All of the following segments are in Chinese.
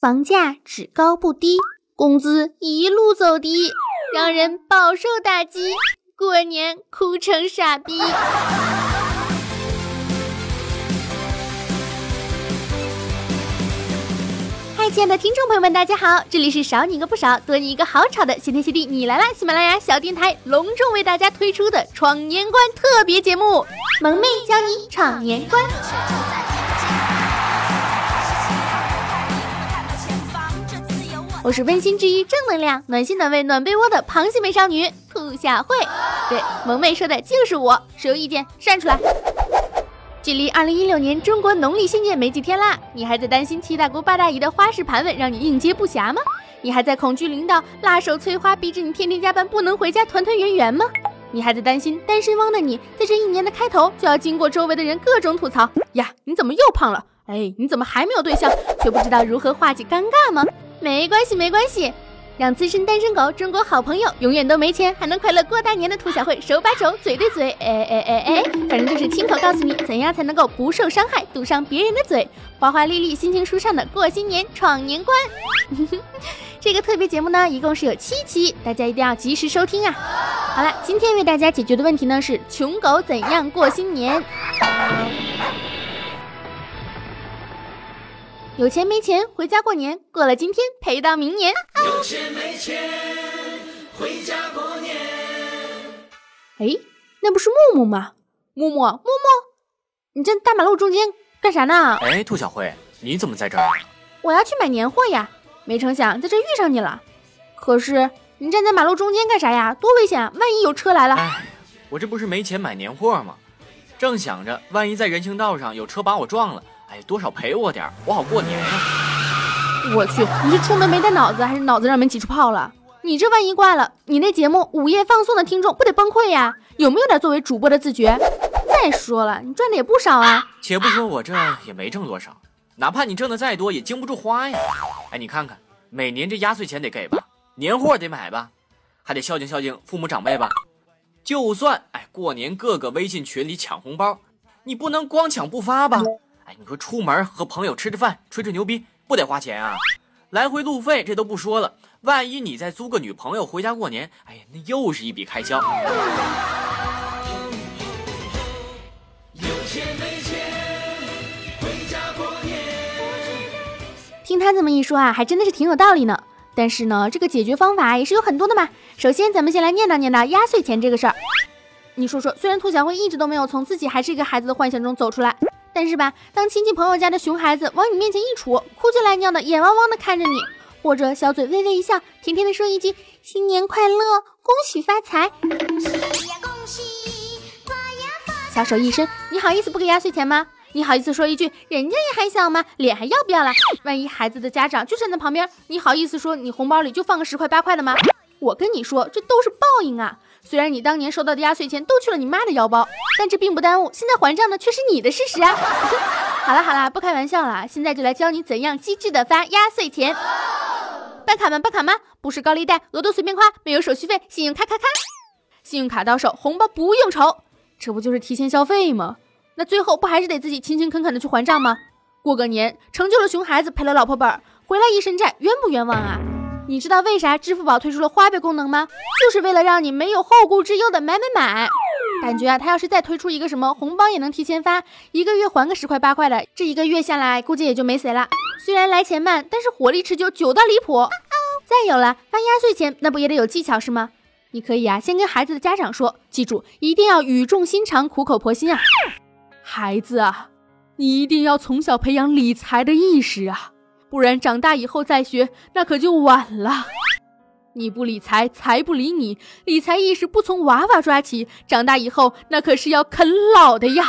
房价只高不低，工资一路走低，让人饱受打击，过年哭成傻逼。嗨，亲爱的听众朋友们，大家好，这里是少你一个不少，多你一个好吵的谢天谢地你来啦！喜马拉雅小电台隆重为大家推出的闯年关特别节目《萌妹教你闯年关》。我是温馨治愈、正能量、暖心暖胃暖被窝的螃蟹美少女兔小慧。对，萌妹说的就是我，谁有意见站出来。距离二零一六年中国农历新年没几天啦，你还在担心七大姑八大姨的花式盘问让你应接不暇吗？你还在恐惧领导辣手催花逼着你天天加班不能回家团团圆圆吗？你还在担心单身汪的你在这一年的开头就要经过周围的人各种吐槽呀？你怎么又胖了？哎，你怎么还没有对象，却不知道如何化解尴尬吗？没关系，没关系，让资深单身狗、中国好朋友永远都没钱还能快乐过大年的兔小慧手把手、嘴对嘴，哎哎哎哎，反正就是亲口告诉你怎样才能够不受伤害，堵上别人的嘴，华华丽丽、心情舒畅的过新年、闯年关。这个特别节目呢，一共是有七期，大家一定要及时收听啊！好了，今天为大家解决的问题呢是穷狗怎样过新年。有钱没钱回家过年，过了今天陪到明年。有钱没钱回家过年。哎，那不是木木吗？木木，木木，你在大马路中间干啥呢？哎，兔小慧，你怎么在这儿？我要去买年货呀，没成想在这遇上你了。可是你站在马路中间干啥呀？多危险啊！万一有车来了。哎，我这不是没钱买年货吗？正想着，万一在人行道上有车把我撞了。哎，多少赔我点儿我好过年呀！我去，你是出门没带脑子，还是脑子让门挤出泡了？你这万一挂了，你那节目午夜放送的听众不得崩溃呀？有没有点作为主播的自觉？再说了，你赚的也不少啊。且不说我这也没挣多少，哪怕你挣的再多，也经不住花呀。哎，你看看，每年这压岁钱得给吧，年货得买吧，还得孝敬孝敬父母长辈吧。就算哎，过年各个微信群里抢红包，你不能光抢不发吧？你说出门和朋友吃吃饭、吹吹牛逼不得花钱啊？来回路费这都不说了，万一你再租个女朋友回家过年，哎呀，那又是一笔开销。听他这么一说啊，还真的是挺有道理呢。但是呢，这个解决方法也是有很多的嘛。首先，咱们先来念叨念叨压岁钱这个事儿。你说说，虽然兔小慧一直都没有从自己还是一个孩子的幻想中走出来。但是吧，当亲戚朋友家的熊孩子往你面前一杵，哭着来尿的，眼汪汪的看着你，或者小嘴微微一笑，甜甜的说一句新年快乐，恭喜发财，小手一伸，你好意思不给压岁钱吗？你好意思说一句人家也还小吗？脸还要不要了？万一孩子的家长就站在旁边，你好意思说你红包里就放个十块八块的吗？我跟你说，这都是报应啊！虽然你当年收到的压岁钱都去了你妈的腰包，但这并不耽误现在还账的却是你的事实啊！好了好了，不开玩笑了，现在就来教你怎样机智的发压岁钱。办卡吗？办卡吗？不是高利贷，额度随便花，没有手续费，信用卡卡卡，信用卡到手，红包不用愁，这不就是提前消费吗？那最后不还是得自己勤勤恳恳的去还账吗？过个年，成就了熊孩子，赔了老婆本儿，回来一身债，冤不冤枉啊？你知道为啥支付宝推出了花呗功能吗？就是为了让你没有后顾之忧的买买买。感觉啊，他要是再推出一个什么红包也能提前发，一个月还个十块八块的，这一个月下来估计也就没谁了。虽然来钱慢，但是火力持久，久到离谱。再有了发压岁钱，那不也得有技巧是吗？你可以啊，先跟孩子的家长说，记住一定要语重心长，苦口婆心啊。孩子啊，你一定要从小培养理财的意识啊。不然长大以后再学，那可就晚了。你不理财，财不理你。理财意识不从娃娃抓起，长大以后那可是要啃老的呀。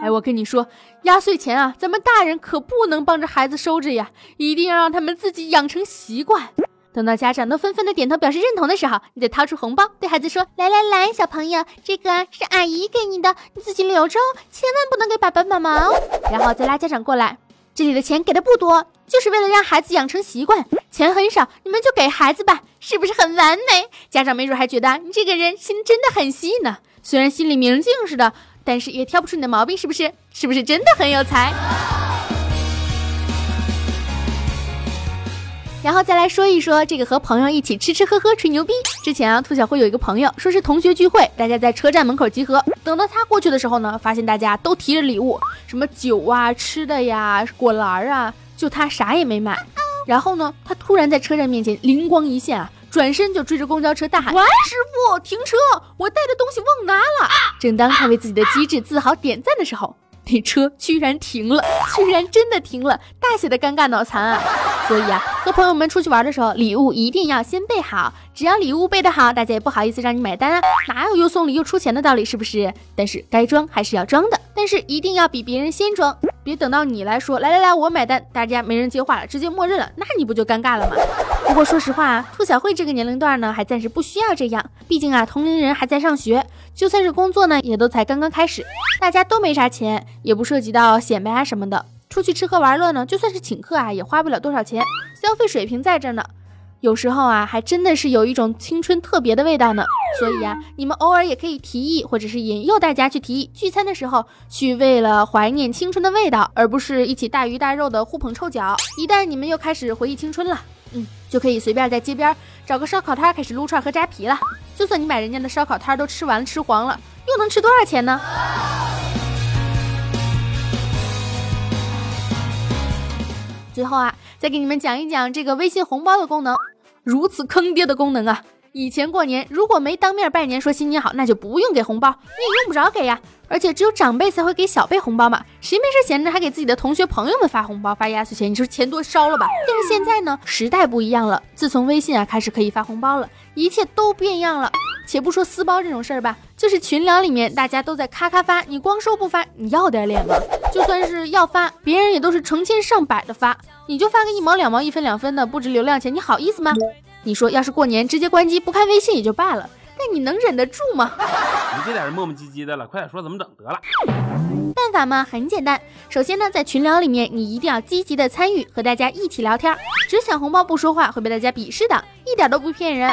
哎，我跟你说，压岁钱啊，咱们大人可不能帮着孩子收着呀，一定要让他们自己养成习惯。等到家长都纷纷的点头表示认同的时候，你得掏出红包，对孩子说：“来来来，小朋友，这个是阿姨给你的，你自己留着哦，千万不能给爸爸妈妈哦。”然后再拉家长过来。这里的钱给的不多，就是为了让孩子养成习惯。钱很少，你们就给孩子吧，是不是很完美？家长没准还觉得你这个人心真的很细呢。虽然心里明镜似的，但是也挑不出你的毛病，是不是？是不是真的很有才？然后再来说一说这个和朋友一起吃吃喝喝吹牛逼。之前啊，兔小慧有一个朋友说是同学聚会，大家在车站门口集合。等到他过去的时候呢，发现大家都提着礼物，什么酒啊、吃的呀、果篮啊，就他啥也没买。然后呢，他突然在车站面前灵光一现啊，转身就追着公交车大喊：“喂师傅，停车！我带的东西忘拿了！” 正当他为自己的机智自豪点赞的时候，那车居然停了，居然真的停了，大写的尴尬脑残啊！所以啊，和朋友们出去玩的时候，礼物一定要先备好。只要礼物备得好，大家也不好意思让你买单啊，哪有又送礼又出钱的道理，是不是？但是该装还是要装的，但是一定要比别人先装，别等到你来说，来来来，我买单，大家没人接话了，直接默认了，那你不就尴尬了吗？不过说实话啊，兔小慧这个年龄段呢，还暂时不需要这样，毕竟啊，同龄人还在上学，就算是工作呢，也都才刚刚开始，大家都没啥钱，也不涉及到显摆啊什么的，出去吃喝玩乐呢，就算是请客啊，也花不了多少钱，消费水平在这呢。有时候啊，还真的是有一种青春特别的味道呢。所以啊，你们偶尔也可以提议，或者是引诱大家去提议，聚餐的时候去为了怀念青春的味道，而不是一起大鱼大肉的互捧臭脚。一旦你们又开始回忆青春了，嗯，就可以随便在街边找个烧烤摊开始撸串和扎啤了。就算你把人家的烧烤摊都吃完了吃黄了，又能吃多少钱呢？最后啊，再给你们讲一讲这个微信红包的功能。如此坑爹的功能啊！以前过年如果没当面拜年说新年好，那就不用给红包，你也用不着给呀。而且只有长辈才会给小辈红包嘛，谁没事闲着还给自己的同学朋友们发红包发压岁钱？你说钱多烧了吧？但是现在呢，时代不一样了，自从微信啊开始可以发红包了，一切都变样了。且不说私包这种事儿吧，就是群聊里面大家都在咔咔发，你光收不发，你要点脸吗？就算是要发，别人也都是成千上百的发，你就发个一毛两毛、一分两分的，不值流量钱，你好意思吗？你说要是过年直接关机不看微信也就罢了，但你能忍得住吗？你这点磨磨唧唧的了，快点说怎么整得了。办法嘛，很简单。首先呢，在群聊里面，你一定要积极的参与，和大家一起聊天，只抢红包不说话会被大家鄙视的，一点都不骗人。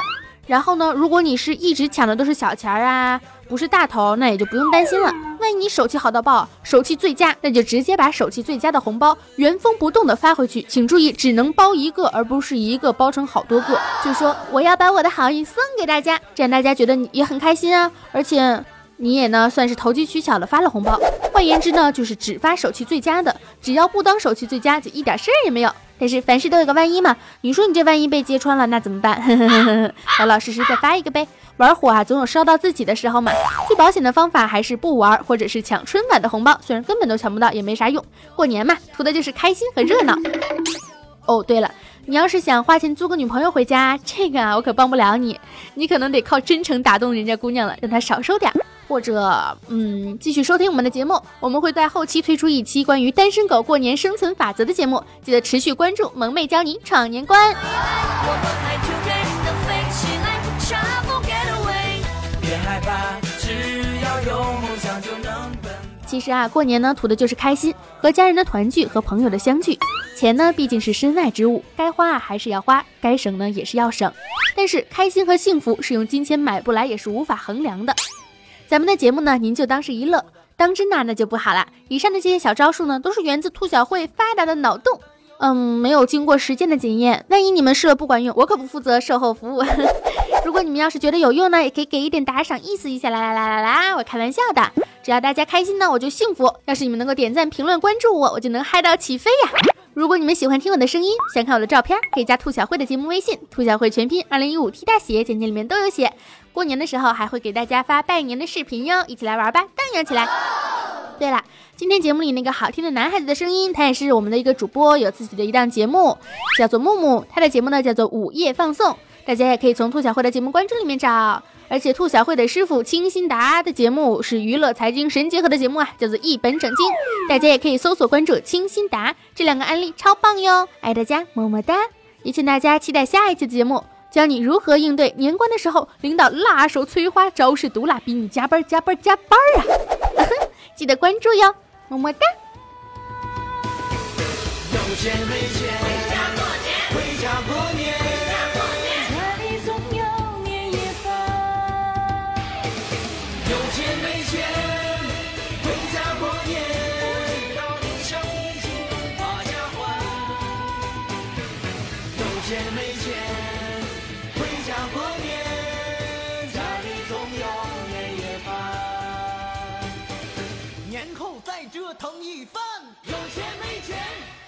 然后呢，如果你是一直抢的都是小钱儿啊，不是大头，那也就不用担心了。万一你手气好到爆，手气最佳，那就直接把手气最佳的红包原封不动的发回去。请注意，只能包一个，而不是一个包成好多个。就说我要把我的好意送给大家，这样大家觉得你也很开心啊，而且你也呢算是投机取巧的发了红包。换言之呢，就是只发手气最佳的，只要不当手气最佳，就一点事儿也没有。但是凡事都有个万一嘛，你说你这万一被揭穿了，那怎么办？老老实实再发一个呗。玩火啊，总有烧到自己的时候嘛。最保险的方法还是不玩，或者是抢春晚的红包，虽然根本都抢不到，也没啥用。过年嘛，图的就是开心和热闹。哦，对了，你要是想花钱租个女朋友回家，这个啊，我可帮不了你，你可能得靠真诚打动人家姑娘了，让她少收点儿。或者，嗯，继续收听我们的节目，我们会在后期推出一期关于单身狗过年生存法则的节目，记得持续关注萌妹教你闯年关。其实啊，过年呢图的就是开心，和家人的团聚，和朋友的相聚。钱呢毕竟是身外之物，该花啊还是要花，该省呢也是要省。但是开心和幸福是用金钱买不来，也是无法衡量的。咱们的节目呢，您就当是一乐，当真呐那就不好了。以上的这些小招数呢，都是源自兔小慧发达的脑洞，嗯，没有经过实践的检验。万一你们试了不管用，我可不负责售后服务。如果你们要是觉得有用呢，也可以给一点打赏，意思一下。来来来来来，我开玩笑的，只要大家开心呢，我就幸福。要是你们能够点赞、评论、关注我，我就能嗨到起飞呀。如果你们喜欢听我的声音，想看我的照片，可以加兔小慧的节目微信，兔小慧全拼二零一五 T 大写，简介里面都有写。过年的时候还会给大家发拜年的视频哟，一起来玩吧，荡漾起来！对了，今天节目里那个好听的男孩子的声音，他也是我们的一个主播，有自己的一档节目，叫做木木，他的节目呢叫做午夜放送，大家也可以从兔小慧的节目关注里面找。而且兔小慧的师傅清新达的节目是娱乐财经神结合的节目啊，叫做一本正经，大家也可以搜索关注清新达，这两个案例超棒哟，爱大家么么哒！也请大家期待下一期的节目。教你如何应对年关的时候，领导辣手摧花，招式毒辣，逼你加班加班加班啊！记得关注哟，么么哒。有钱没。钱折腾一番，有钱没钱。